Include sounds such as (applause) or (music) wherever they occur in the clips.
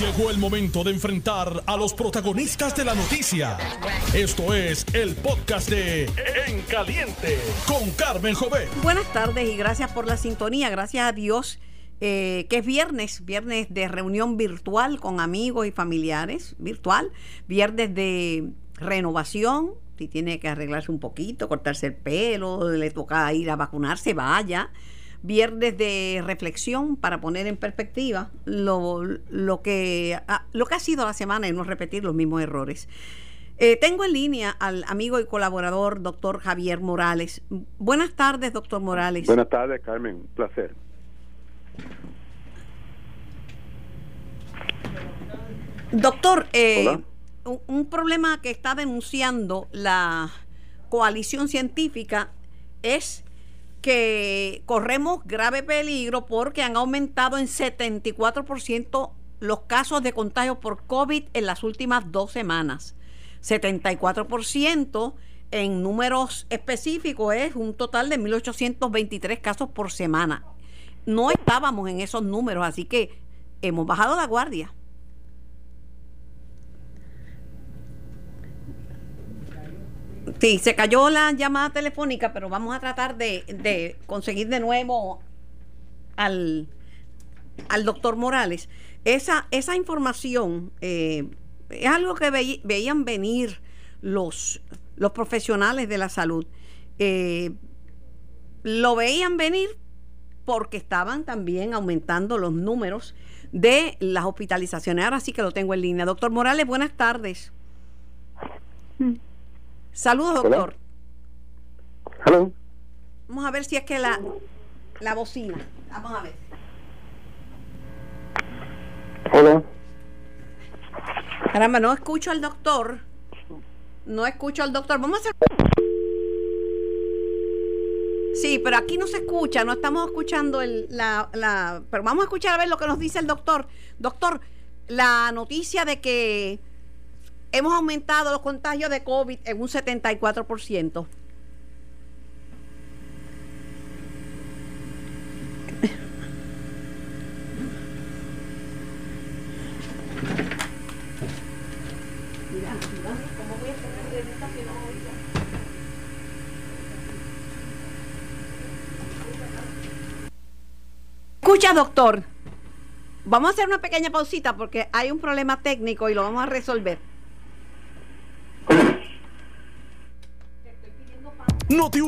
Llegó el momento de enfrentar a los protagonistas de la noticia. Esto es el podcast de En Caliente con Carmen Jové. Buenas tardes y gracias por la sintonía. Gracias a Dios eh, que es viernes, viernes de reunión virtual con amigos y familiares, virtual, viernes de renovación, si tiene que arreglarse un poquito, cortarse el pelo, le toca ir a vacunarse, vaya viernes de reflexión para poner en perspectiva lo, lo, que, lo que ha sido la semana y no repetir los mismos errores. Eh, tengo en línea al amigo y colaborador doctor Javier Morales. Buenas tardes, doctor Morales. Buenas tardes, Carmen. Un placer. Doctor, eh, un problema que está denunciando la coalición científica es que corremos grave peligro porque han aumentado en 74% los casos de contagio por COVID en las últimas dos semanas. 74% en números específicos es un total de 1.823 casos por semana. No estábamos en esos números, así que hemos bajado la guardia. Sí, se cayó la llamada telefónica, pero vamos a tratar de, conseguir de nuevo al, al doctor Morales. Esa, esa información eh, es algo que veían venir los, los profesionales de la salud. Eh, lo veían venir porque estaban también aumentando los números de las hospitalizaciones. Ahora sí que lo tengo en línea. Doctor Morales, buenas tardes. Saludos, doctor. Hola. Vamos a ver si es que la, la bocina. Vamos a ver. Hola. Caramba, no escucho al doctor. No escucho al doctor. Vamos a hacer. Sí, pero aquí no se escucha, no estamos escuchando el, la, la... Pero vamos a escuchar a ver lo que nos dice el doctor. Doctor, la noticia de que hemos aumentado los contagios de COVID en un 74%. Escucha, doctor. Vamos a hacer una pequeña pausita porque hay un problema técnico y lo vamos a resolver.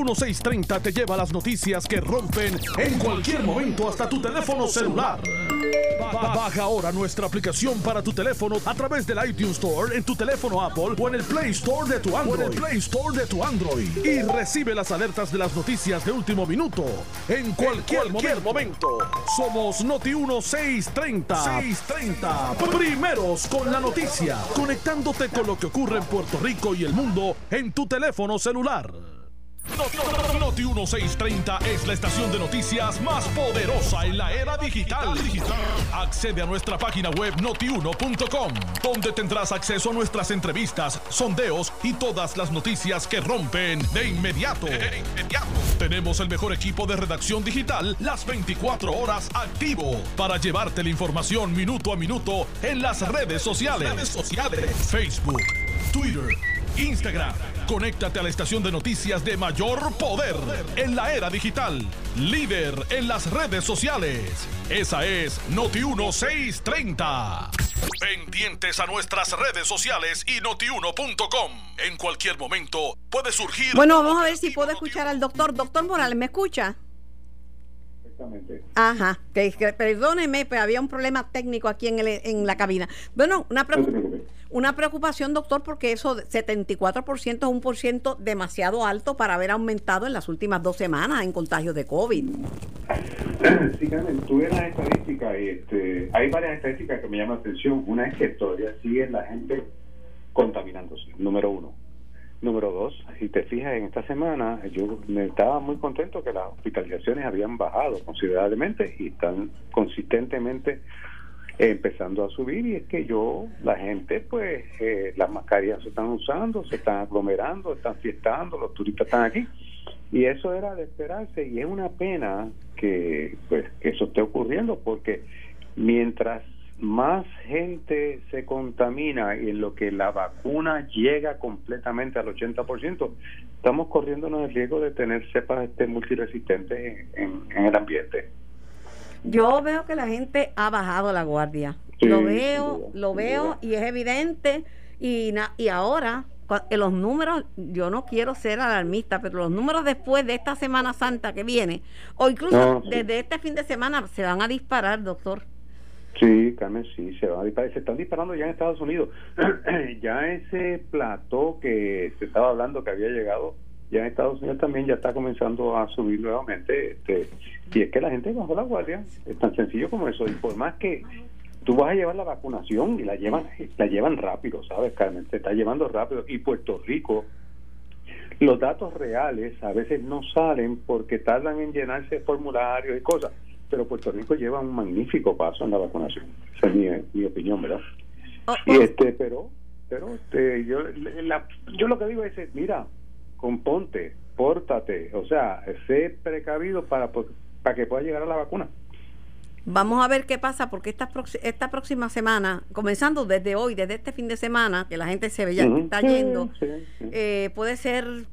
Noti 1630 te lleva las noticias que rompen en cualquier momento hasta tu teléfono celular. Baja ahora nuestra aplicación para tu teléfono a través del iTunes Store en tu teléfono Apple o en el Play Store de tu Android. Play Store de tu Android y recibe las alertas de las noticias de último minuto en cualquier, momento. Somos Noti 1630. 630. Primeros con la noticia, conectándote con lo que ocurre en Puerto Rico y el mundo en tu teléfono celular. Noti 1630 es la estación de noticias más poderosa en la era digital. Accede a nuestra página web notiuno.com, donde tendrás acceso a nuestras entrevistas, sondeos y todas las noticias que rompen de inmediato. Tenemos el mejor equipo de redacción digital las 24 horas activo para llevarte la información minuto a minuto en las redes sociales. Redes sociales. Facebook, Twitter, Instagram Conéctate a la estación de noticias de mayor poder en la era digital. Líder en las redes sociales. Esa es Noti 1630. Pendientes a nuestras redes sociales y notiuno.com. En cualquier momento puede surgir. Bueno, vamos a ver si puedo escuchar al doctor. Doctor Morales, ¿me escucha? Exactamente. Ajá, que, perdóneme, pero había un problema técnico aquí en, el, en la cabina. Bueno, una pregunta. Una preocupación, doctor, porque eso 74% es un por ciento demasiado alto para haber aumentado en las últimas dos semanas en contagios de COVID. (clears throat) Sí, Carmen, tuve las estadísticas y este, hay varias estadísticas que me llaman la atención. Una es que todavía sigue la gente contaminándose, número uno. Número dos, si te fijas en esta semana, yo me estaba muy contento que las hospitalizaciones habían bajado considerablemente y están consistentemente empezando a subir y es que yo, la gente, pues eh, las mascarillas se están usando, se están aglomerando, están fiestando, los turistas están aquí y eso era de esperarse y es una pena que pues que eso esté ocurriendo porque mientras más gente se contamina y en lo que la vacuna llega completamente al 80%, estamos corriéndonos el riesgo de tener cepas este, multiresistentes en, el ambiente. Yo veo que la gente ha bajado la guardia. lo veo, lo veo y es evidente. Y, y ahora los números, yo no quiero ser alarmista, pero los números después de esta Semana Santa que viene, o incluso desde este fin de semana, se van a disparar, doctor. Sí, Carmen, sí, se van a disparar. Se están disparando ya en Estados Unidos. (clears throat) ya ese plató que se estaba hablando que había llegado, ya en Estados Unidos también ya está comenzando a subir nuevamente. Este, y es que la gente bajó la guardia. Es tan sencillo como eso. Y por más que tú vas a llevar la vacunación y la llevan, la llevan rápido, ¿sabes, Carmen? Se está llevando rápido. Y Puerto Rico, los datos reales a veces no salen porque tardan en llenarse formularios y cosas, pero Puerto Rico lleva un magnífico paso en la vacunación. Esa es mi, opinión, ¿verdad? Oh, y oh. este, pero, pero este, yo, yo lo que digo es, mira, componte, pórtate, o sea, sé precavido para, para que pueda llegar a la vacuna. Vamos a ver qué pasa porque esta, esta próxima semana, comenzando desde hoy, desde este fin de semana, que la gente se ve ya está yendo, eh, puede ser,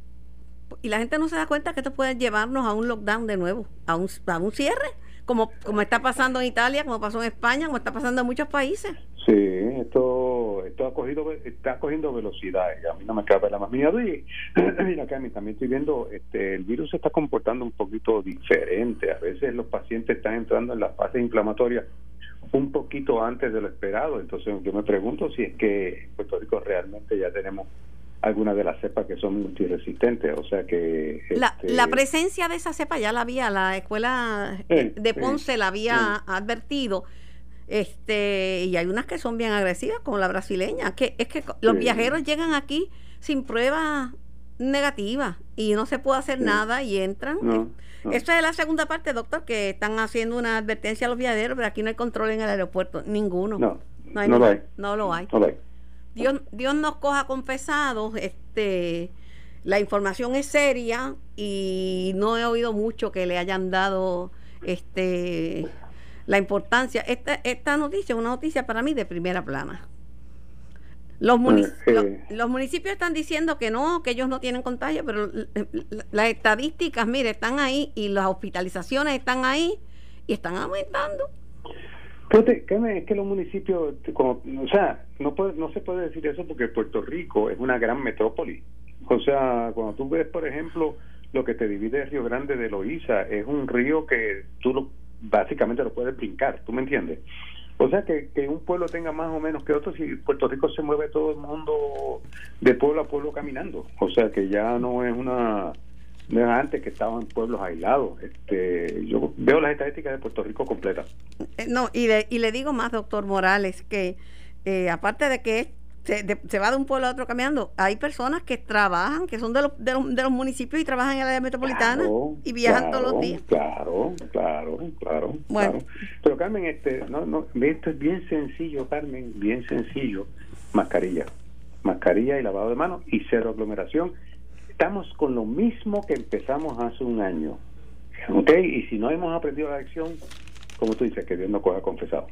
y la gente no se da cuenta que esto puede llevarnos a un lockdown de nuevo, a un, a un cierre, como, como está pasando en Italia, como pasó en España, como está pasando en muchos países. Sí, esto, esto ha cogido, está cogiendo velocidad y a mí no me cabe la más y (clears throat) mira Cami, también estoy viendo, este, el virus se está comportando un poquito diferente, a veces los pacientes están entrando en la fase inflamatoria un poquito antes de lo esperado, entonces yo me pregunto si es que en Puerto Rico realmente ya tenemos algunas de las cepas que son multiresistentes, o sea que... La, la este, presencia de esa cepa ya la había, la escuela de Ponce la había advertido este y hay unas que son bien agresivas como la brasileña que es que los viajeros llegan aquí sin pruebas negativas y no se puede hacer nada y entran. No, esta es la segunda parte doctor que están haciendo una advertencia a los viajeros pero aquí no hay control en el aeropuerto ninguno. No no, lo hay. No lo hay, Dios Dios nos coja confesados este la información es seria y no he oído mucho que le hayan dado este la importancia. Esta, esta noticia es una noticia para mí de primera plana. Los, los, municipios están diciendo que no, que ellos no tienen contagio, pero las estadísticas, mire, están ahí y las hospitalizaciones están ahí y están aumentando. es que los municipios, como, o sea, no, puede, no se puede decir eso porque Puerto Rico es una gran metrópoli. O sea, cuando tú ves, por ejemplo, lo que te divide el Río Grande de Loíza, es un río que tú lo básicamente lo puedes brincar, ¿tú me entiendes? O sea, que, que un pueblo tenga más o menos que otro, si Puerto Rico se mueve todo el mundo de pueblo a pueblo caminando. O sea, que ya no es una... No es antes que estaban pueblos aislados. Este, yo veo las estadísticas de Puerto Rico completas. Eh, no, y le, y le digo más, doctor Morales, que eh, aparte de que se, va de un pueblo a otro caminando. Hay personas que trabajan, que son de los, de los, municipios y trabajan en la área metropolitana y viajan todos los días. Claro, claro, claro, bueno. Pero Carmen, este, no, no, esto es bien sencillo, Carmen, bien sencillo. Mascarilla, mascarilla y lavado de manos y cero aglomeración. Estamos con lo mismo que empezamos hace un año. ¿Ok? Y si no hemos aprendido la lección, como tú dices, que Dios nos coja confesado.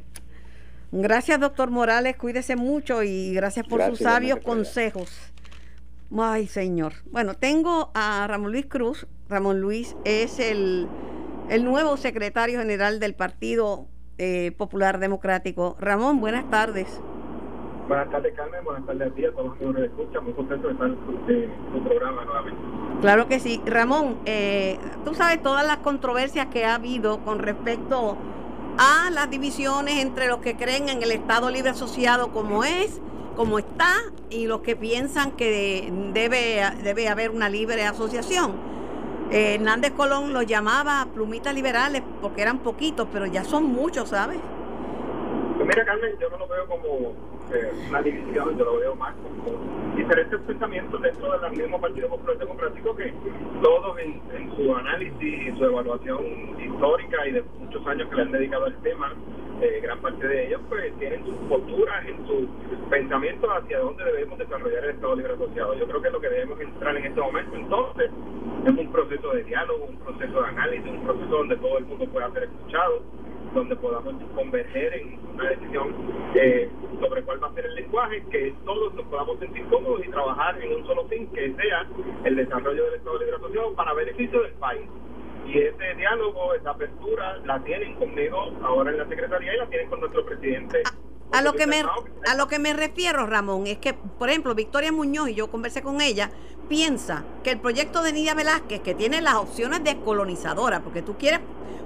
Gracias, doctor Morales. Cuídese mucho y gracias por sus sabios consejos. Ay, señor. Bueno, tengo a Ramón Luis Cruz. Ramón Luis es el, nuevo secretario general del Partido eh, Popular Democrático. Ramón, buenas tardes. Buenas tardes, Carmen. Buenas tardes a ti, a todos los que nos escuchan. Muy contento de estar en tu programa nuevamente. Claro que sí. Ramón, eh, tú sabes todas las controversias que ha habido con respecto a las divisiones entre los que creen en el Estado Libre Asociado como es, como está, y los que piensan que debe, debe haber una libre asociación. Eh, Hernández Colón los llamaba plumitas liberales porque eran poquitos, pero ya son muchos, ¿sabes? Pues mira, Carmen, yo no lo veo como eh, una división, yo lo veo más como diferentes pensamientos dentro del mismo Partido Popular Democrático que todos en, su análisis y su evaluación histórica y de muchos años que le han dedicado al tema, eh, gran parte de ellos pues tienen sus posturas, en sus pensamientos hacia dónde debemos desarrollar el Estado Libre Asociado. Yo creo que lo que debemos entrar en este momento entonces es un proceso de diálogo, un proceso de análisis, un proceso donde todo el mundo pueda ser escuchado donde podamos converger en una decisión eh, sobre cuál va a ser el lenguaje, que todos nos podamos sentir cómodos y trabajar en un solo fin, que sea el desarrollo del Estado de Libre para beneficio del país. Y ese diálogo, esa apertura, la tienen conmigo ahora en la Secretaría y la tienen con nuestro presidente. A lo, que me, a lo que me refiero, Ramón, es que, por ejemplo, Victoria Muñoz, y yo conversé con ella, piensa que el proyecto de Nidia Velázquez, que tiene las opciones descolonizadoras, porque tú quieres,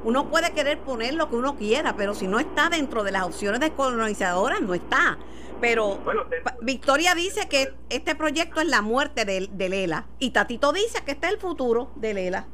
uno puede querer poner lo que uno quiera, pero si no está dentro de las opciones descolonizadoras, no está. Pero Victoria dice que este proyecto es la muerte de, de Lela, y Tatito dice que este es el futuro de Lela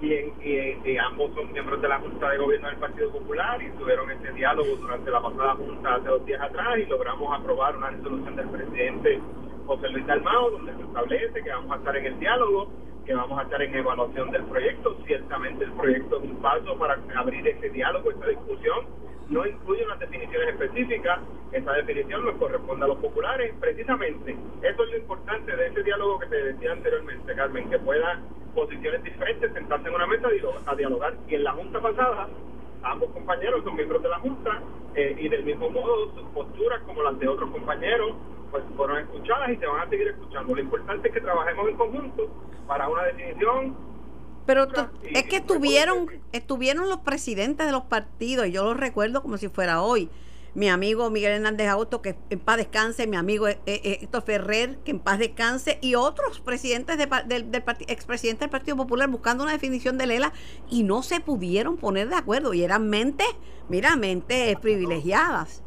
y, ambos son miembros de la Junta de Gobierno del Partido Popular y tuvieron este diálogo durante la pasada Junta hace dos días atrás y logramos aprobar una resolución del presidente José Luis Dalmao donde se establece que vamos a estar en el diálogo, que vamos a estar en evaluación del proyecto. Ciertamente el proyecto es un paso para abrir ese diálogo, esa discusión. No incluye unas definiciones específicas, esa definición nos corresponde a los populares. Precisamente, eso es lo importante de ese diálogo que te decía anteriormente, Carmen, que pueda posiciones diferentes, sentarse en una mesa a dialogar. Y en la Junta pasada, ambos compañeros son miembros de la Junta eh, y del mismo modo sus posturas como las de otros compañeros pues fueron escuchadas y se van a seguir escuchando. Lo importante es que trabajemos en conjunto para una definición. Pero es que estuvieron, estuvieron los presidentes de los partidos y yo los recuerdo como si fuera hoy mi amigo Miguel Hernández Auto, que en paz descanse, mi amigo eh, eh, Héctor Ferrer, que en paz descanse, y otros presidentes del, del expresidente del Partido Popular buscando una definición de Lela y no se pudieron poner de acuerdo y eran mentes, mira, mentes privilegiadas.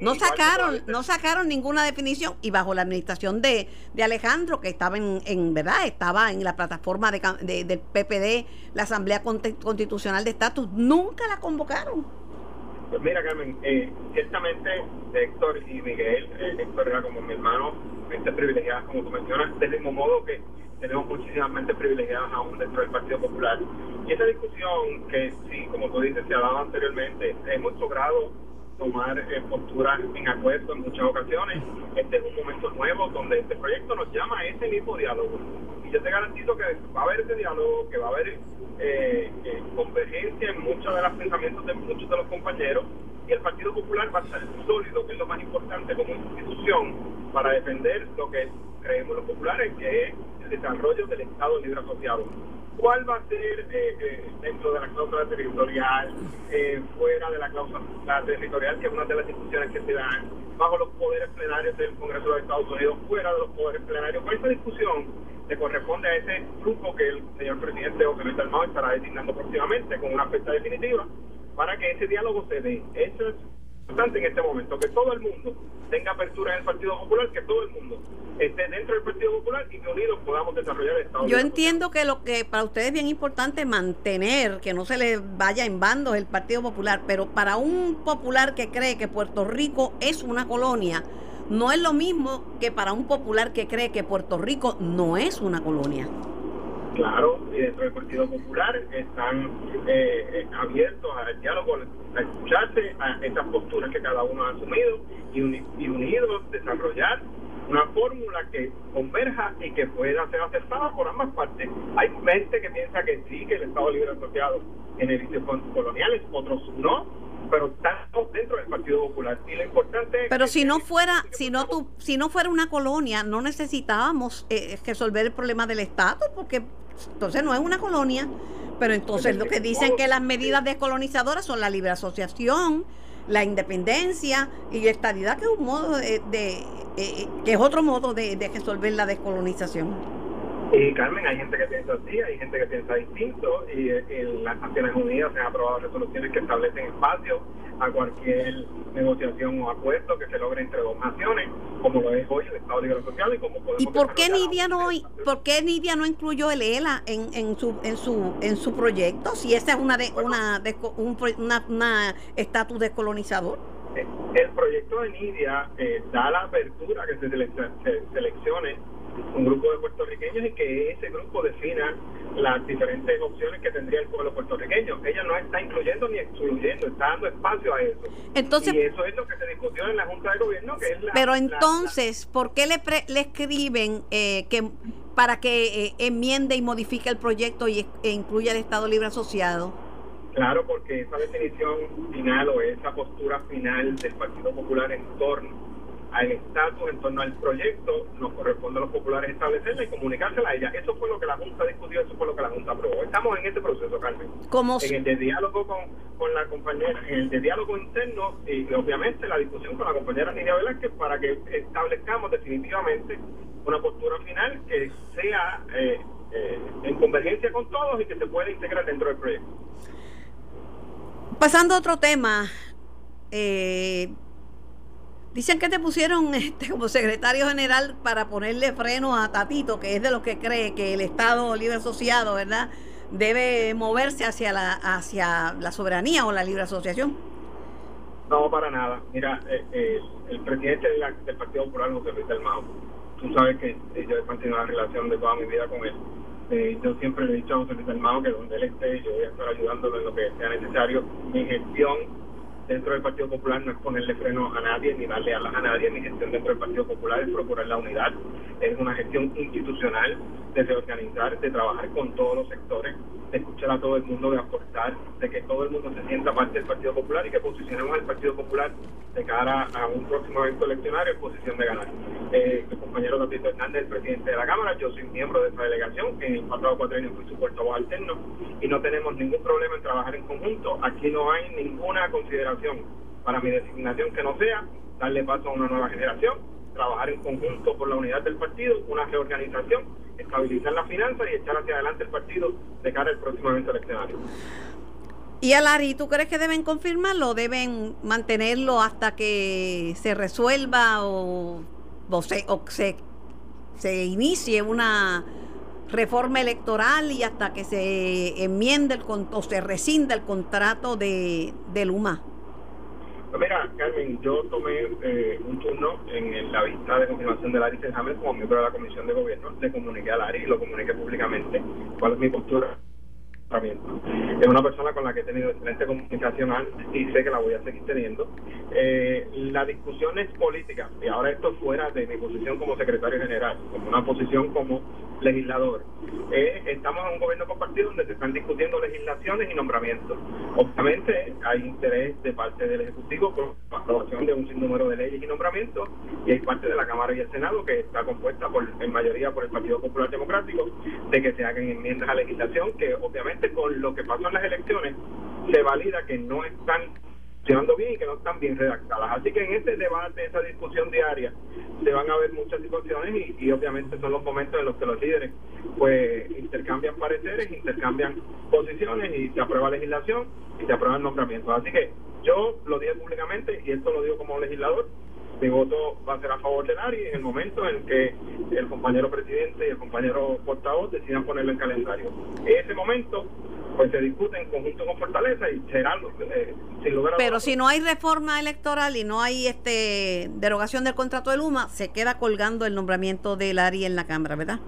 No sacaron, no sacaron ninguna definición y bajo la administración de, de Alejandro, que estaba en, en verdad, estaba en la plataforma de, del PPD, la Asamblea Constitucional de Estatus, nunca la convocaron. Pues mira, Carmen, eh, ciertamente Héctor y Miguel, eh, Héctor era como mi hermano, mentes privilegiadas, como tú mencionas, del mismo modo que tenemos muchísimas mentes privilegiadas aún dentro del Partido Popular. Y esa discusión que sí, como tú dices, se ha dado anteriormente, hemos logrado tomar eh, posturas en acuerdo en muchas ocasiones. Este es un momento nuevo donde este proyecto nos llama a ese mismo diálogo. Yo te garantizo que va a haber ese diálogo, que va a haber eh, eh, convergencia en muchos de los pensamientos de muchos de los compañeros y el Partido Popular va a estar sólido, que es lo más importante como institución, para defender lo que creemos los populares, que es el desarrollo del Estado libre asociado. ¿Cuál va a ser eh, dentro de la cláusula territorial, fuera de la cláusula territorial, que es una de las discusiones que se dan, bajo los poderes plenarios del Congreso de Estados Unidos, fuera de los poderes plenarios? ¿Cuál es esa discusión le corresponde a ese grupo que el señor presidente José Luis Dalmau estará designando próximamente con una fecha definitiva para que ese diálogo se dé. Eso es importante en este momento, que todo el mundo tenga apertura en el Partido Popular, que todo el mundo esté dentro del Partido Popular y que unidos podamos desarrollar el Estado. Yo entiendo que lo que para ustedes es bien importante mantener, que no se le vaya en bandos el Partido Popular, pero para un popular que cree que Puerto Rico es una colonia, no es lo mismo que para un popular que cree que Puerto Rico no es una colonia. Claro, y dentro del Partido Popular están eh, eh, abiertos al diálogo, a escucharse a esas posturas que cada uno ha asumido y, unidos desarrollar una fórmula que converja y que pueda ser aceptada por ambas partes. Hay gente que piensa que sí, que el Estado Libre Asociado en el coloniales, otros no, pero estamos dentro del Partido Popular. Y lo importante pero si no fuera si no tu, si no fuera una colonia no necesitábamos eh, resolver el problema del estatus porque entonces no es una colonia. Pero entonces lo que dicen que las medidas descolonizadoras son la libre asociación la independencia y la estabilidad que es un modo de, eh, eh, que es otro modo de, de resolver la descolonización y Carmen, hay gente que piensa así, hay gente que piensa distinto, y en las Naciones Unidas se han aprobado resoluciones que establecen espacio a cualquier negociación o acuerdo que se logre entre dos naciones, como lo es hoy el Estado Libre Asociado y como podemos ¿Y por qué Nidia no por qué Nidia no incluyó el ELA en, en su en su en su proyecto si esa es una de, una una estatus descolonizador? Eh, el proyecto de Nidia eh, da la apertura que se, se seleccione un grupo de puertorriqueños y que ese grupo defina las diferentes opciones que tendría el pueblo puertorriqueño. Ella no está incluyendo ni excluyendo, está dando espacio a eso. Entonces, y eso es lo que se discutió en la Junta de Gobierno, que es la, Pero entonces, ¿por qué le, le escriben eh, que para que eh, enmiende y modifique el proyecto y, e incluya el Estado Libre Asociado? Claro, porque esa definición final o esa postura final del Partido Popular en torno al estatus, en torno al proyecto, nos corresponde a los populares establecerla y comunicársela a ella. Eso fue lo que la Junta discutió, eso fue lo que la Junta aprobó. Estamos en este proceso, Carmen. ¿Cómo en el de diálogo con, con la compañera, en el de diálogo interno y, obviamente la discusión con la compañera Nidia Velázquez para que establezcamos definitivamente una postura final que sea eh, eh, en convergencia con todos y que se pueda integrar dentro del proyecto. Pasando a otro tema, eh, dicen que te pusieron (laughs) este, como secretario general para ponerle freno a Tatito, que es de los que cree que el Estado libre asociado, ¿verdad? Debe moverse hacia la, hacia la soberanía o la libre asociación. No, para nada. Mira, eh, el presidente del Partido Popular, José Luis del Mao, tú sabes que yo he mantenido una relación de toda mi vida con él eh, yo siempre le he dicho a José Luis Almado que donde él esté, yo voy a estar ayudándolo en lo que sea necesario. Mi gestión dentro del Partido Popular no es ponerle freno a nadie ni darle alas a nadie. Mi gestión dentro del Partido Popular es procurar la unidad. Es una gestión institucional de reorganizar, de trabajar con todos los sectores, de escuchar a todo el mundo, de aportar, de que todo el mundo se sienta parte del Partido Popular y que posicionemos al Partido Popular de cara a un próximo evento eleccionario en posición de ganar. Eh, el compañero Tatito Hernández, el presidente de la Cámara, yo soy miembro de esa delegación, en el pasado cuatro años fui su portavoz alterno y no tenemos ningún problema en trabajar en conjunto. Aquí no hay ninguna consideración para mi designación que no sea darle paso a una nueva generación, trabajar en conjunto por la unidad del partido, una reorganización, estabilizar las finanzas y echar hacia adelante el partido de cara al próximo evento eleccionario. Y Alari, ¿tú crees que deben confirmarlo o deben mantenerlo hasta que se resuelva o, se, se, inicie una reforma electoral y hasta que se enmiende el, o se rescinda el contrato de, de Luma? Pues mira, Carmen, yo tomé eh, un turno en, la vista de confirmación de Larry Senhammer como miembro de la Comisión de Gobierno. Le comuniqué a Larry y lo comuniqué públicamente cuál es mi postura es una persona con la que he tenido excelente comunicación antes y sé que la voy a seguir teniendo. Eh, la discusión es política, y ahora esto fuera de mi posición como secretario general, como una posición como legislador. Eh, estamos en un gobierno compartido donde se están discutiendo legislaciones y nombramientos. Obviamente hay interés de parte del Ejecutivo por la aprobación de un sinnúmero de leyes y nombramientos y hay parte de la Cámara y el Senado que está compuesta por en mayoría por el Partido Popular Democrático de que se hagan enmiendas a legislación que obviamente con lo que pasó en las elecciones se valida que no están funcionando bien y que no están bien redactadas. Así que en este debate, esa discusión diaria, se van a ver muchas situaciones y, obviamente son los momentos en los que los líderes pues intercambian pareceres, intercambian posiciones y se aprueba legislación y se aprueban nombramientos. Así que yo lo dije públicamente y esto lo digo como legislador, mi voto va a ser a favor de Lari en el momento en que el compañero presidente y el compañero portavoz decidan ponerlo en calendario. En ese momento, pues se discute en conjunto con Fortaleza y será eh, sin lugar a Pero si no hay reforma electoral y no hay este derogación del contrato de Luma, se queda colgando el nombramiento de Lari en la Cámara, ¿verdad?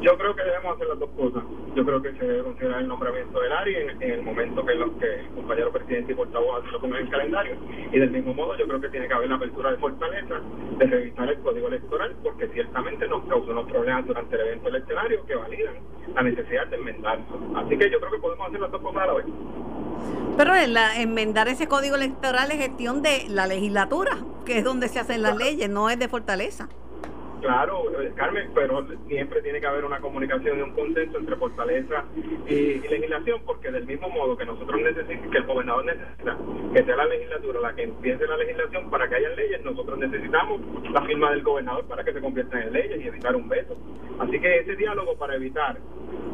Yo creo que debemos hacer las dos cosas. Yo creo que se debe considerar el nombramiento del área en, el momento que, los, que el compañero presidente y portavoz lo pongan en el calendario. Y del mismo modo, yo creo que tiene que haber la apertura de fortaleza de revisar el código electoral, porque ciertamente nos causó unos problemas durante el evento electoral que validan la necesidad de enmendarlo. Así que yo creo que podemos hacer las dos cosas a la vez. Pero la, enmendar ese código electoral es gestión de la legislatura, que es donde se hacen las leyes, no es de fortaleza. Claro, eh, Carmen, pero siempre tiene que haber una comunicación y un consenso entre fortaleza y, legislación, porque del mismo modo que nosotros necesitamos, que el gobernador necesita que sea la legislatura la que empiece la legislación para que haya leyes, nosotros necesitamos la firma del gobernador para que se conviertan en leyes y evitar un veto. Así que ese diálogo para evitar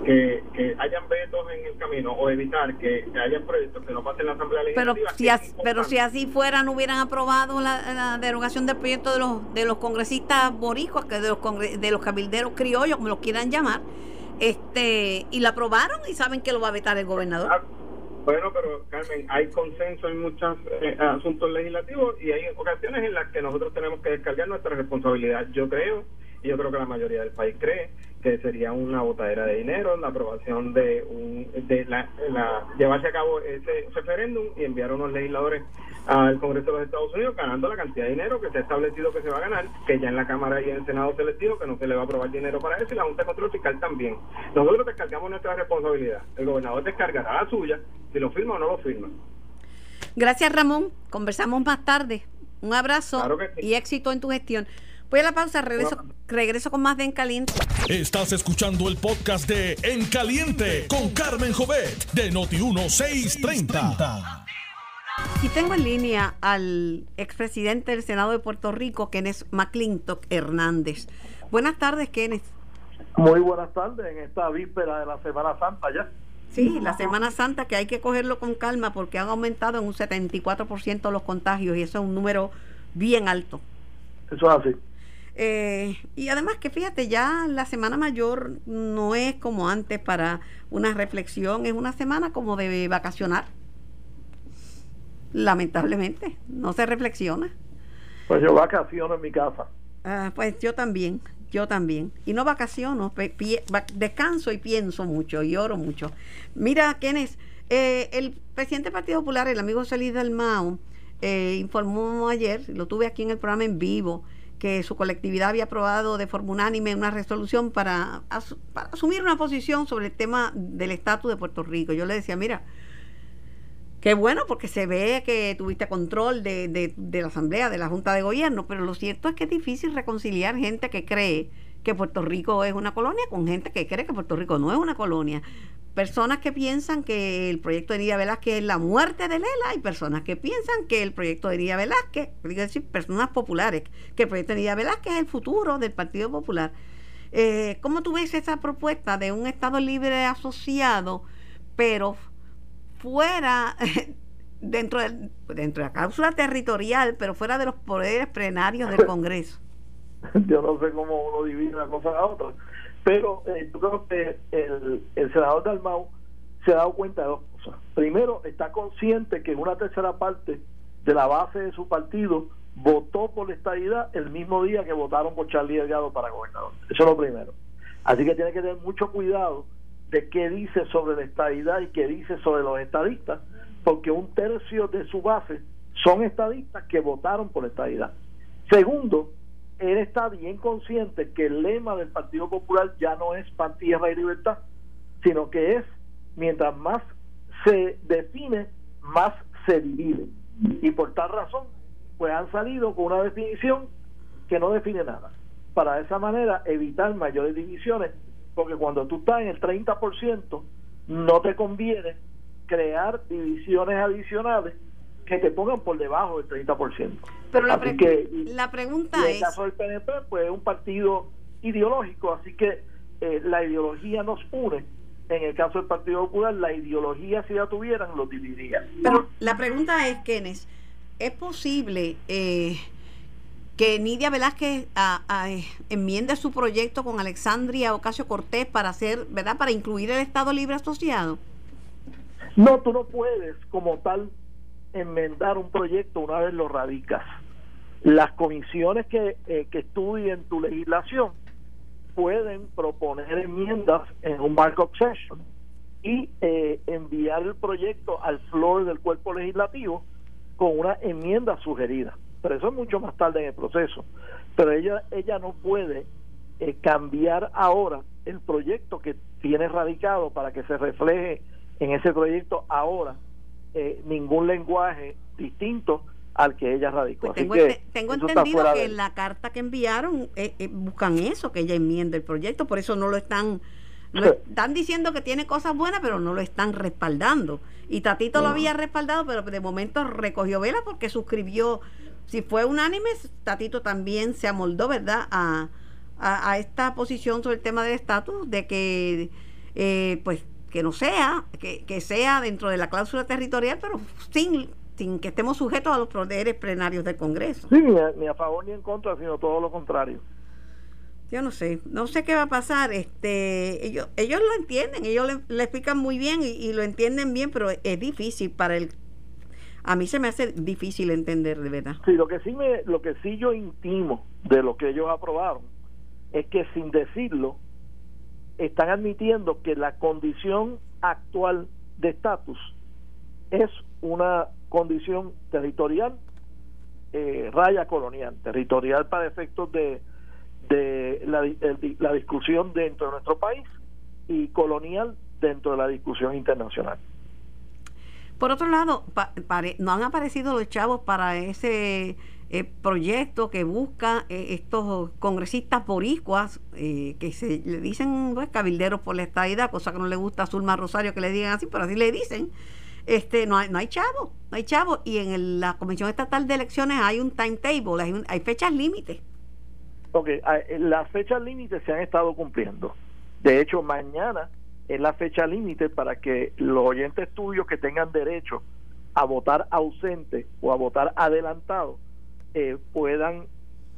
que, que hayan vetos en el camino o evitar que, haya proyectos que no pasen la Asamblea Legislativa. Pero si, así, pero si así fuera, no hubieran aprobado la, derogación del proyecto de los, de los congresistas que de los, de los cabilderos criollos, como los quieran llamar, este y la aprobaron y saben que lo va a vetar el gobernador. Ah, bueno, pero Carmen, hay consenso en muchos eh, asuntos legislativos y hay ocasiones en las que nosotros tenemos que descargar nuestra responsabilidad. Yo creo, y yo creo que la mayoría del país cree, que sería una botadera de dinero la aprobación de un de la, llevarse a cabo ese referéndum y enviar a unos legisladores al Congreso de los Estados Unidos ganando la cantidad de dinero que se ha establecido que se va a ganar, que ya en la Cámara y en el Senado se les dijo que no se le va a aprobar dinero para eso y la Junta de Control Fiscal también. Nosotros descargamos nuestra responsabilidad. El gobernador descargará la suya, si lo firma o no lo firma. Gracias Ramón, conversamos más tarde. Un abrazo y éxito en tu gestión. Voy a la pausa, regreso, regreso con más de En Caliente. Estás escuchando el podcast de En Caliente con Carmen Jovet de Noti1630. Y tengo en línea al expresidente del Senado de Puerto Rico, Kenneth McClintock Hernández. Buenas tardes, Kenneth. Muy buenas tardes en esta víspera de la Semana Santa ya. Sí, la Semana Santa que hay que cogerlo con calma porque han aumentado en un 74% los contagios y eso es un número bien alto. Eso es así. Eh, y además que fíjate, ya la Semana Mayor no es como antes para una reflexión, es una semana como de vacacionar. Lamentablemente, no se reflexiona. Pues yo vacaciono en mi casa. Ah, pues yo también, yo también. Y no vacaciono, descanso y pienso mucho y oro mucho. Mira, Kenneth, eh, el presidente del Partido Popular, el amigo Solís Dalmau, eh, informó ayer, lo tuve aquí en el programa en vivo, que su colectividad había aprobado de forma unánime una resolución para, para asumir una posición sobre el tema del estatus de Puerto Rico. Yo le decía, mira, Qué bueno, porque se ve que tuviste control de, de, de, la Asamblea, de la Junta de Gobierno, pero lo cierto es que es difícil reconciliar gente que cree que Puerto Rico es una colonia con gente que cree que Puerto Rico no es una colonia. Personas que piensan que el proyecto de Nidia Velázquez es la muerte de Lela y personas que piensan que el proyecto de Nidia Velázquez, digo decir, personas populares, que el proyecto de Nidia Velázquez es el futuro del Partido Popular. Eh, ¿Cómo tú ves esa propuesta de un Estado libre asociado, pero fuera, (laughs) dentro de, dentro de la cláusula territorial, pero fuera de los poderes plenarios del (laughs) Congreso. Yo no sé cómo uno divide una cosa a otra, pero eh, yo creo que el, el senador Dalmau se ha dado cuenta de dos cosas. Primero, está consciente que una tercera parte de la base de su partido votó por la estadidad el mismo día que votaron por Charlie Delgado para gobernador. Eso es lo primero. Así que tiene que tener mucho cuidado de qué dice sobre la estadidad y qué dice sobre los estadistas, porque un tercio de su base son estadistas que votaron por la estadidad. Segundo, él está bien consciente que el lema del Partido Popular ya no es paz, tierra y libertad, sino que es mientras más se define, más se divide. Y por tal razón, pues han salido con una definición que no define nada. Para de esa manera evitar mayores divisiones porque cuando tú estás en el 30%, no te conviene crear divisiones adicionales que te pongan por debajo del 30%. Pero la, que, la pregunta es... En el caso del PNP, pues es un partido ideológico, así que eh, la ideología nos une. En el caso del Partido Popular, la ideología, si la tuvieran, lo dividiría. Pero la pregunta es, Kenes, ¿es posible eh, que Nidia Velázquez a, a, enmiende su proyecto con Alexandria Ocasio Cortés para hacer, ¿verdad? Para incluir el Estado Libre Asociado. No, tú no puedes como tal enmendar un proyecto una vez lo radicas. Las comisiones que, eh, estudien tu legislación pueden proponer enmiendas en un markup session y eh, enviar el proyecto al floor del cuerpo legislativo con una enmienda sugerida pero eso es mucho más tarde en el proceso. Pero ella, ella no puede eh, cambiar ahora el proyecto que tiene radicado para que se refleje en ese proyecto ahora eh, ningún lenguaje distinto al que ella radicó. Pues tengo, tengo entendido que en la carta que enviaron eh, buscan eso, que ella enmiende el proyecto, por eso no lo están están diciendo que tiene cosas buenas, pero no lo están respaldando. Y Tatito lo había respaldado, pero de momento recogió vela porque suscribió si fue unánime, Tatito también se amoldó, ¿verdad?, a, a, esta posición sobre el tema del estatus, de que, eh, pues, que no sea, que, que sea dentro de la cláusula territorial, pero sin sin que estemos sujetos a los poderes plenarios del Congreso. Sí, ni a, favor ni en contra, sino todo lo contrario. Yo no sé, no sé qué va a pasar. Este, ellos, ellos lo entienden, ellos le, explican muy bien y, y, lo entienden bien, pero es difícil para el a mí se me hace difícil entender de verdad. Sí, lo que sí me, lo que sí yo intimo de lo que ellos aprobaron es que sin decirlo están admitiendo que la condición actual de estatus es una condición territorial, eh, raya colonial, territorial para efectos de, de la, la discusión dentro de nuestro país y colonial dentro de la discusión internacional. Por otro lado, no han aparecido los chavos para ese eh, proyecto que busca eh, estos congresistas boricuas eh, que se le dicen pues, cabilderos por la estadidad, cosa que no le gusta a Zulma Rosario que le digan así, pero así le dicen. Este, no hay, no hay chavos, no hay chavos. Y en la Comisión Estatal de Elecciones hay un timetable, hay, hay fechas límites. Ok, las fechas límites se han estado cumpliendo. De hecho, mañana es la fecha límite para que los oyentes tuyos que tengan derecho a votar ausente o a votar adelantado eh, puedan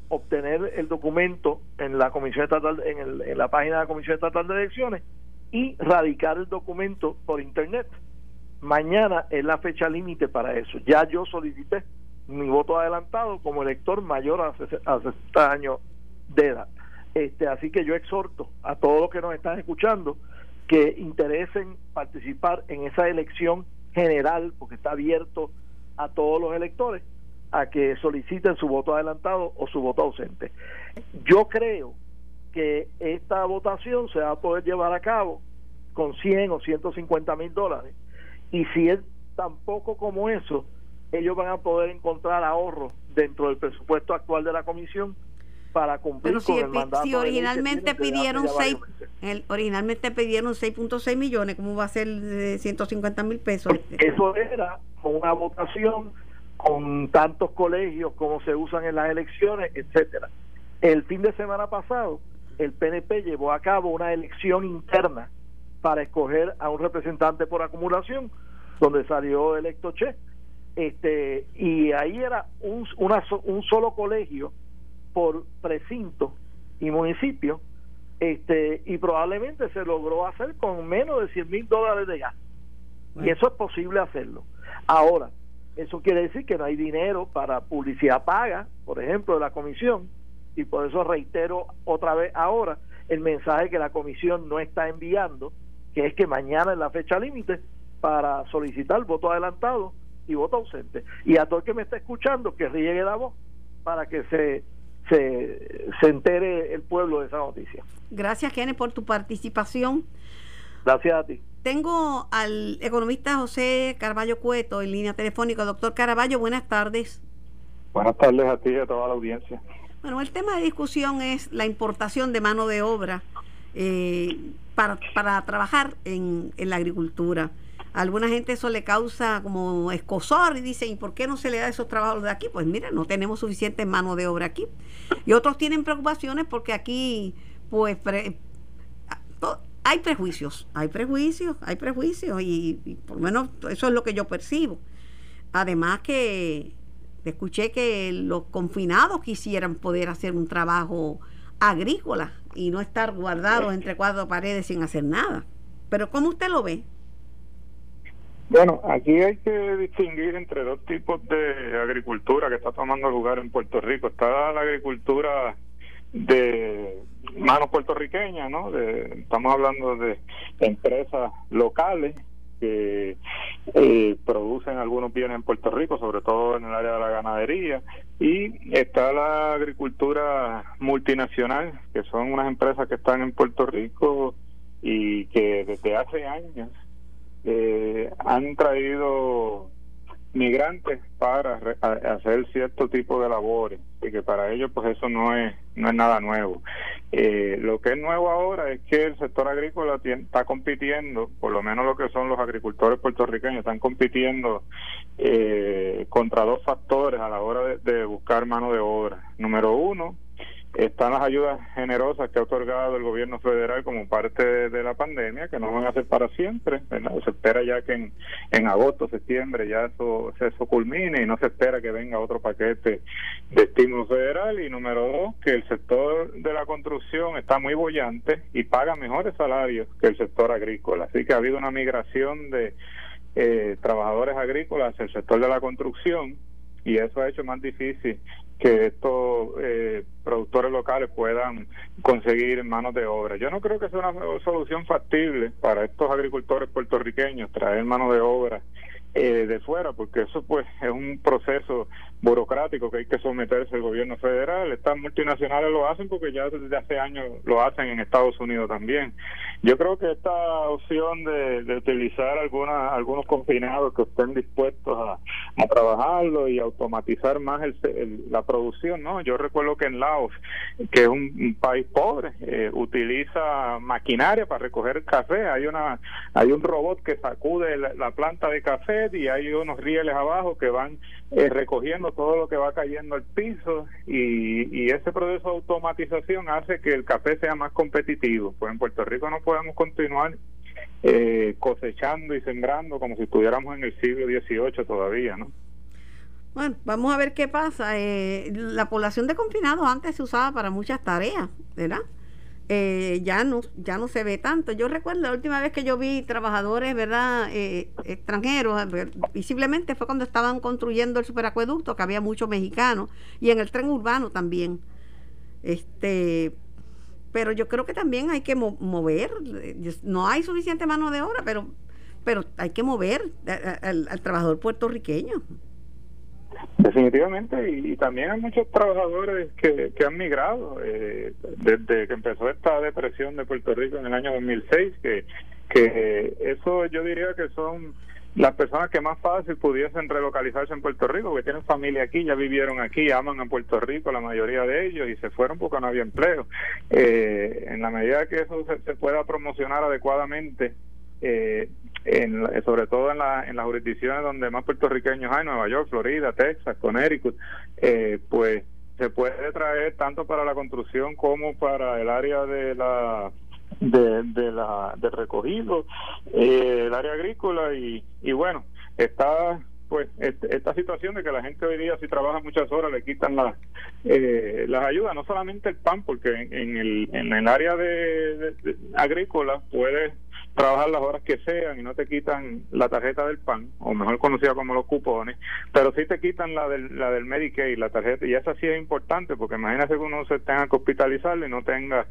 obtener el documento en la comisión estatal en, la página de la comisión estatal de elecciones y radicar el documento por internet. Mañana es la fecha límite para eso. Ya yo solicité mi voto adelantado como elector mayor a 60 años de edad. Este así que yo exhorto a todos los que nos están escuchando que interesen participar en esa elección general, porque está abierto a todos los electores, a que soliciten su voto adelantado o su voto ausente. Yo creo que esta votación se va a poder llevar a cabo con 100 o 150 mil dólares. Y si es tan poco como eso, ellos van a poder encontrar ahorros dentro del presupuesto actual de la comisión para cumplir con el, mandato si originalmente pidieron 6 el, originalmente pidieron 6.6 millones cómo va a ser de 150 mil pesos eso era con una votación con tantos colegios como se usan en las elecciones etcétera. El fin de semana pasado el PNP llevó a cabo una elección interna para escoger a un representante por acumulación donde salió electo Che. Este y ahí era un, una, un solo colegio por precinto y municipio este y probablemente se logró hacer con menos de 100 mil dólares de gas y eso es posible hacerlo. Ahora eso quiere decir que no hay dinero para publicidad paga por ejemplo de la comisión y por eso reitero otra vez ahora el mensaje que la comisión no está enviando que es que mañana es la fecha límite para solicitar voto adelantado y voto ausente y a todo el que me está escuchando que riegue la voz para que se se, se entere el pueblo de esa noticia. Gracias, Kenneth, por tu participación. Gracias a ti. Tengo al economista José Carballo Cueto en línea telefónica. Doctor Caraballo, buenas tardes. Buenas tardes a ti y a toda la audiencia. Bueno, el tema de discusión es la importación de mano de obra eh, para, para trabajar en, en la agricultura alguna gente eso le causa como escosor y dicen, ¿y por qué no se le da esos trabajos de aquí? Pues mira, no tenemos suficiente mano de obra aquí. Y otros tienen preocupaciones porque aquí, pues, hay prejuicios, hay prejuicios, hay prejuicios y, por lo menos eso es lo que yo percibo. Además que escuché que los confinados quisieran poder hacer un trabajo agrícola y no estar guardados entre cuatro paredes sin hacer nada. Pero ¿cómo usted lo ve? Bueno, aquí hay que distinguir entre dos tipos de agricultura que está tomando lugar en Puerto Rico. Está la agricultura de manos puertorriqueñas, ¿no? De, estamos hablando de empresas locales que eh, producen algunos bienes en Puerto Rico, sobre todo en el área de la ganadería, y está la agricultura multinacional, que son unas empresas que están en Puerto Rico y que desde hace años eh, han traído migrantes para hacer cierto tipo de labores y que para ellos pues eso no es no es nada nuevo. Eh, lo que es nuevo ahora es que el sector agrícola está compitiendo por lo menos lo que son los agricultores puertorriqueños están compitiendo eh, contra dos factores a la hora de buscar mano de obra. Número uno están las ayudas generosas que ha otorgado el gobierno federal como parte de, la pandemia, que no van a ser para siempre. Se espera ya que en, en agosto, septiembre ya eso, eso culmine y no se espera que venga otro paquete de estímulo federal. Y número dos, que el sector de la construcción está muy bollante y paga mejores salarios que el sector agrícola. Así que ha habido una migración de eh, trabajadores agrícolas hacia el sector de la construcción y eso ha hecho más difícil que estos eh, productores locales puedan conseguir manos de obra. Yo no creo que sea una solución factible para estos agricultores puertorriqueños traer mano de obra eh, de fuera, porque eso pues es un proceso burocrático que hay que someterse al gobierno federal. Estas multinacionales lo hacen porque ya desde hace años lo hacen en Estados Unidos también. Yo creo que esta opción de, utilizar alguna, algunos confinados que estén dispuestos a, trabajarlo y automatizar más la producción, ¿no? Yo recuerdo que en Laos, que es un, país pobre, eh, utiliza maquinaria para recoger café. Hay una hay un robot que sacude la, planta de café y hay unos rieles abajo que van eh, recogiendo todo lo que va cayendo al piso y, y ese proceso de automatización hace que el café sea más competitivo. Pues en Puerto Rico no podemos continuar eh, cosechando y sembrando como si estuviéramos en el siglo XVIII todavía, ¿no? Bueno, vamos a ver qué pasa. Eh, la población de confinados antes se usaba para muchas tareas, ¿verdad? Eh, ya no ya no se ve tanto. Yo recuerdo la última vez que yo vi trabajadores, ¿verdad? Eh, extranjeros, visiblemente fue cuando estaban construyendo el superacueducto, que había muchos mexicanos, y en el tren urbano también. Este, pero yo creo que también hay que mover, no hay suficiente mano de obra, pero, pero hay que mover al trabajador puertorriqueño. Definitivamente, y, también hay muchos trabajadores que, que han migrado eh, desde que empezó esta depresión de Puerto Rico en el año 2006, que, que eso yo diría que son las personas que más fácil pudiesen relocalizarse en Puerto Rico, que tienen familia aquí, ya vivieron aquí, aman a Puerto Rico, la mayoría de ellos, y se fueron porque no había empleo. Eh, en la medida que eso se pueda promocionar adecuadamente, eh, en, sobre todo en, la, en las jurisdicciones donde más puertorriqueños hay, Nueva York, Florida, Texas, Connecticut, eh, pues se puede traer tanto para la construcción como para el área de la de, la de recogido eh, el área agrícola y, y bueno está pues esta situación de que la gente hoy día si trabaja muchas horas le quitan las eh, las ayudas no solamente el pan porque en, el en el área de, agrícola puede trabajar las horas que sean y no te quitan la tarjeta del PAN, o mejor conocida como los cupones, pero sí te quitan la del, la del Medicaid, la tarjeta, y esa sí es importante, porque imagínate que uno se tenga que hospitalizar y no tenga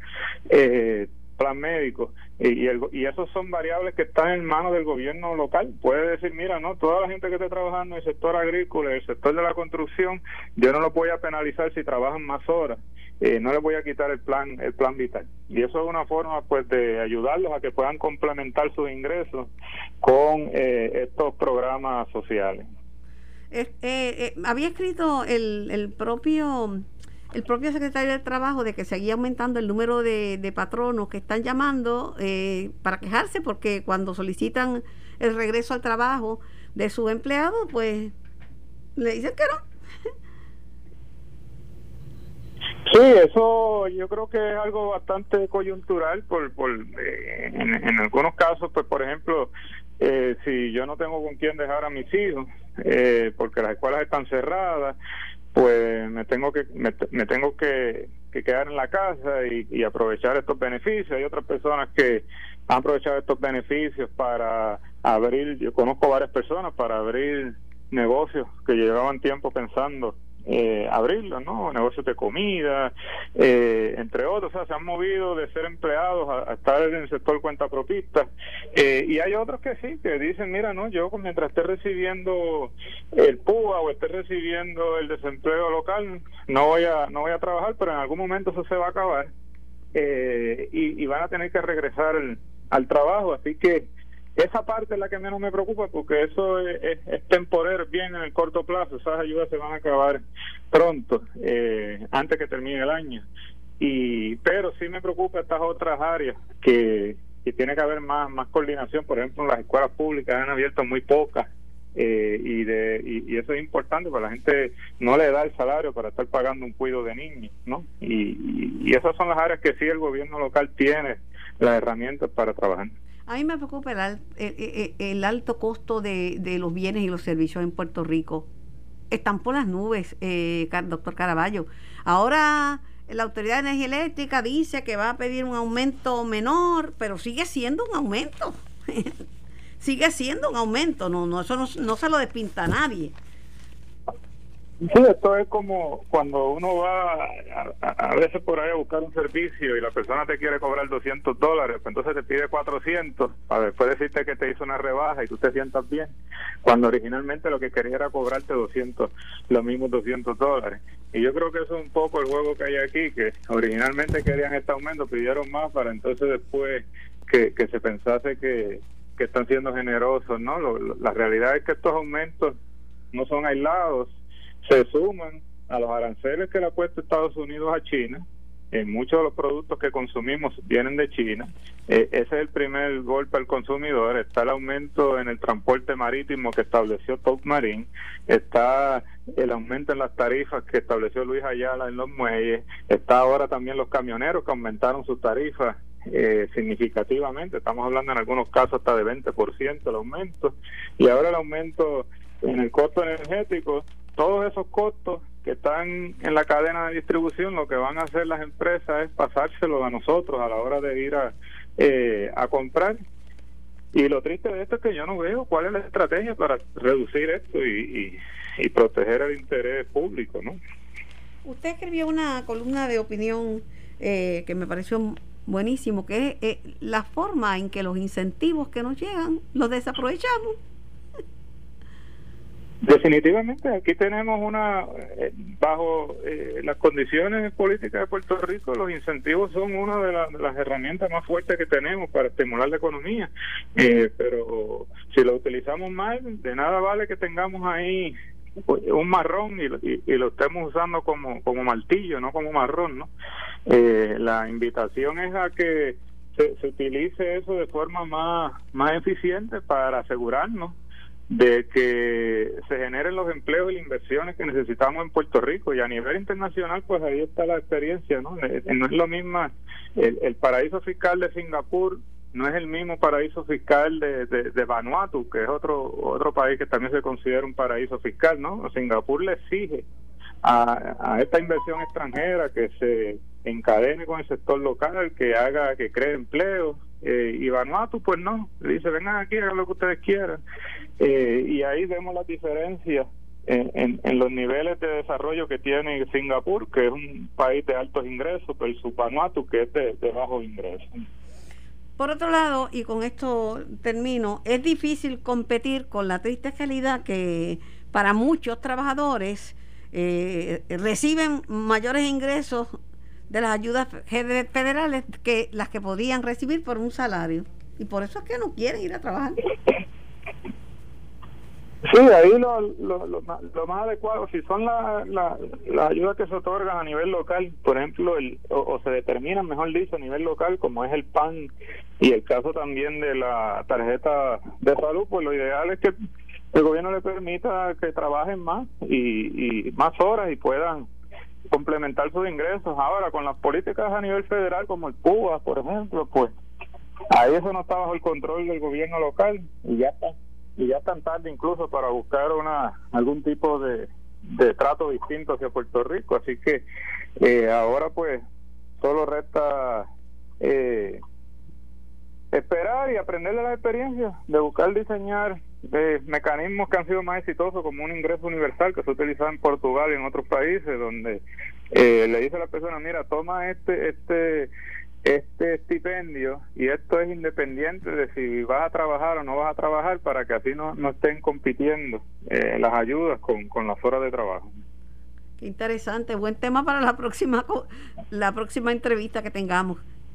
eh, plan médico y, el, y son variables que están en manos del gobierno local. Puede decir mira no toda la gente que esté trabajando en el sector agrícola el sector de la construcción yo no lo voy a penalizar si trabajan más horas eh, no les voy a quitar el plan el plan vital y eso es una forma pues de ayudarlos a que puedan complementar sus ingresos con eh, estos programas sociales. Eh, había escrito el, el propio el propio secretario del Trabajo de que seguía aumentando el número de, de patronos que están llamando eh, para quejarse porque cuando solicitan el regreso al trabajo de su empleado, pues le dicen que no. (laughs) Sí, eso yo creo que es algo bastante coyuntural por, por eh, en, algunos casos, pues por ejemplo, eh, si yo no tengo con quién dejar a mis hijos, eh, porque las escuelas están cerradas, pues me tengo que me, tengo que, quedar en la casa y, aprovechar estos beneficios. Hay otras personas que han aprovechado estos beneficios para abrir, yo conozco varias personas para abrir negocios que llevaban tiempo pensando eh, abrirlo, ¿no? Negocios de comida, eh, entre otros, o sea, se han movido de ser empleados a, estar en el sector cuenta propista. Eh, y hay otros que sí, que dicen, mira, no, yo mientras esté recibiendo el PUA o esté recibiendo el desempleo local, no voy a, no voy a trabajar, pero en algún momento eso se va a acabar. Eh, y, y, van a tener que regresar al trabajo, así que esa parte es la que menos me preocupa porque eso es, es, temporero, bien en el corto plazo. Esas ayudas se van a acabar pronto, eh, antes que termine el año. Y, pero sí me preocupa estas otras áreas que, que tiene que haber más, más coordinación. Por ejemplo, las escuelas públicas han abierto muy pocas. Eh, y, de, y, eso es importante porque la gente no le da el salario para estar pagando un cuido de niños, ¿no? Y, y esas son las áreas que sí el gobierno local tiene las herramientas para trabajar. A mí me preocupa el, alto costo de, los bienes y los servicios en Puerto Rico. Están por las nubes, eh, doctor Caraballo. Ahora la Autoridad de Energía Eléctrica dice que va a pedir un aumento menor, pero sigue siendo un aumento. (laughs) sigue siendo un aumento, no, no eso no, se lo despinta a nadie. Sí, esto es como cuando uno va a, a, veces por ahí a buscar un servicio y la persona te quiere cobrar 200 dólares, pues entonces te pide 400 para después decirte que te hizo una rebaja y tú te sientas bien, cuando originalmente lo que quería era cobrarte 200, los mismos 200 dólares. Y yo creo que eso es un poco el juego que hay aquí, que originalmente querían este aumento, pidieron más para entonces después que, se pensase que, que están siendo generosos, ¿no? la realidad es que estos aumentos no son aislados se suman a los aranceles que le ha puesto Estados Unidos a China. En muchos de los productos que consumimos vienen de China. Eh, ese es el primer golpe al consumidor. Está el aumento en el transporte marítimo que estableció Top Marine. Está el aumento en las tarifas que estableció Luis Ayala en los muelles. Está ahora también los camioneros que aumentaron sus tarifas eh, significativamente. Estamos hablando en algunos casos hasta de 20% el aumento. Y ahora el aumento en el costo energético todos esos costos que están en la cadena de distribución, lo que van a hacer las empresas es pasárselos a nosotros a la hora de ir a, eh, a comprar. Y lo triste de esto es que yo no veo cuál es la estrategia para reducir esto y, y, proteger el interés público, ¿no? Usted escribió una columna de opinión eh, que me pareció buenísimo, que es eh, la forma en que los incentivos que nos llegan los desaprovechamos. Definitivamente, aquí tenemos una, eh, bajo eh, las condiciones políticas de Puerto Rico, los incentivos son una de, las herramientas más fuertes que tenemos para estimular la economía, eh, pero si lo utilizamos mal, de nada vale que tengamos ahí un marrón y, y, lo estemos usando como, como martillo, no como marrón, ¿no? la invitación es a que se, se utilice eso de forma más, más eficiente para asegurarnos de que se generen los empleos y las inversiones que necesitamos en Puerto Rico. Y a nivel internacional pues ahí está la experiencia no eh, no es lo mismo el, paraíso fiscal de Singapur no es el mismo paraíso fiscal de, de, Vanuatu que es otro otro país que también se considera un paraíso fiscal no Singapur le exige a, a esta inversión extranjera que se encadene con el sector local que haga que cree empleo eh, y Vanuatu pues no. Dice vengan aquí hagan lo que ustedes quieran eh, y ahí vemos la diferencia en, en, los niveles de desarrollo que tiene Singapur, que es un país de altos ingresos, su Vanuatu, que es de, de bajos ingresos. Por otro lado, y con esto termino, es difícil competir con la triste realidad que para muchos trabajadores eh, reciben mayores ingresos de las ayudas federales que las que podían recibir por un salario. Y por eso es que no quieren ir a trabajar. Sí, ahí lo, lo, lo, más adecuado, si son las la, ayudas que se otorgan a nivel local, por ejemplo, el, o, se determinan, mejor dicho, a nivel local, como es el PAN y el caso también de la tarjeta de salud, pues lo ideal es que el gobierno le permita que trabajen más y, y más horas y puedan complementar sus ingresos. Ahora, con las políticas a nivel federal, como el Cuba, por ejemplo, pues ahí eso no está bajo el control del gobierno local y ya está y ya tan tarde incluso para buscar una algún tipo de, de trato distinto hacia Puerto Rico. Así que eh, ahora pues solo resta eh, esperar y aprender de la experiencia de buscar diseñar eh, mecanismos que han sido más exitosos como un ingreso universal que se ha utilizado en Portugal y en otros países donde le dice a la persona mira toma este este este estipendio y esto es independiente de si vas a trabajar o no vas a trabajar para que así no, no estén compitiendo eh, las ayudas con, con las horas de trabajo. Qué interesante, buen tema para la próxima la próxima entrevista que tengamos.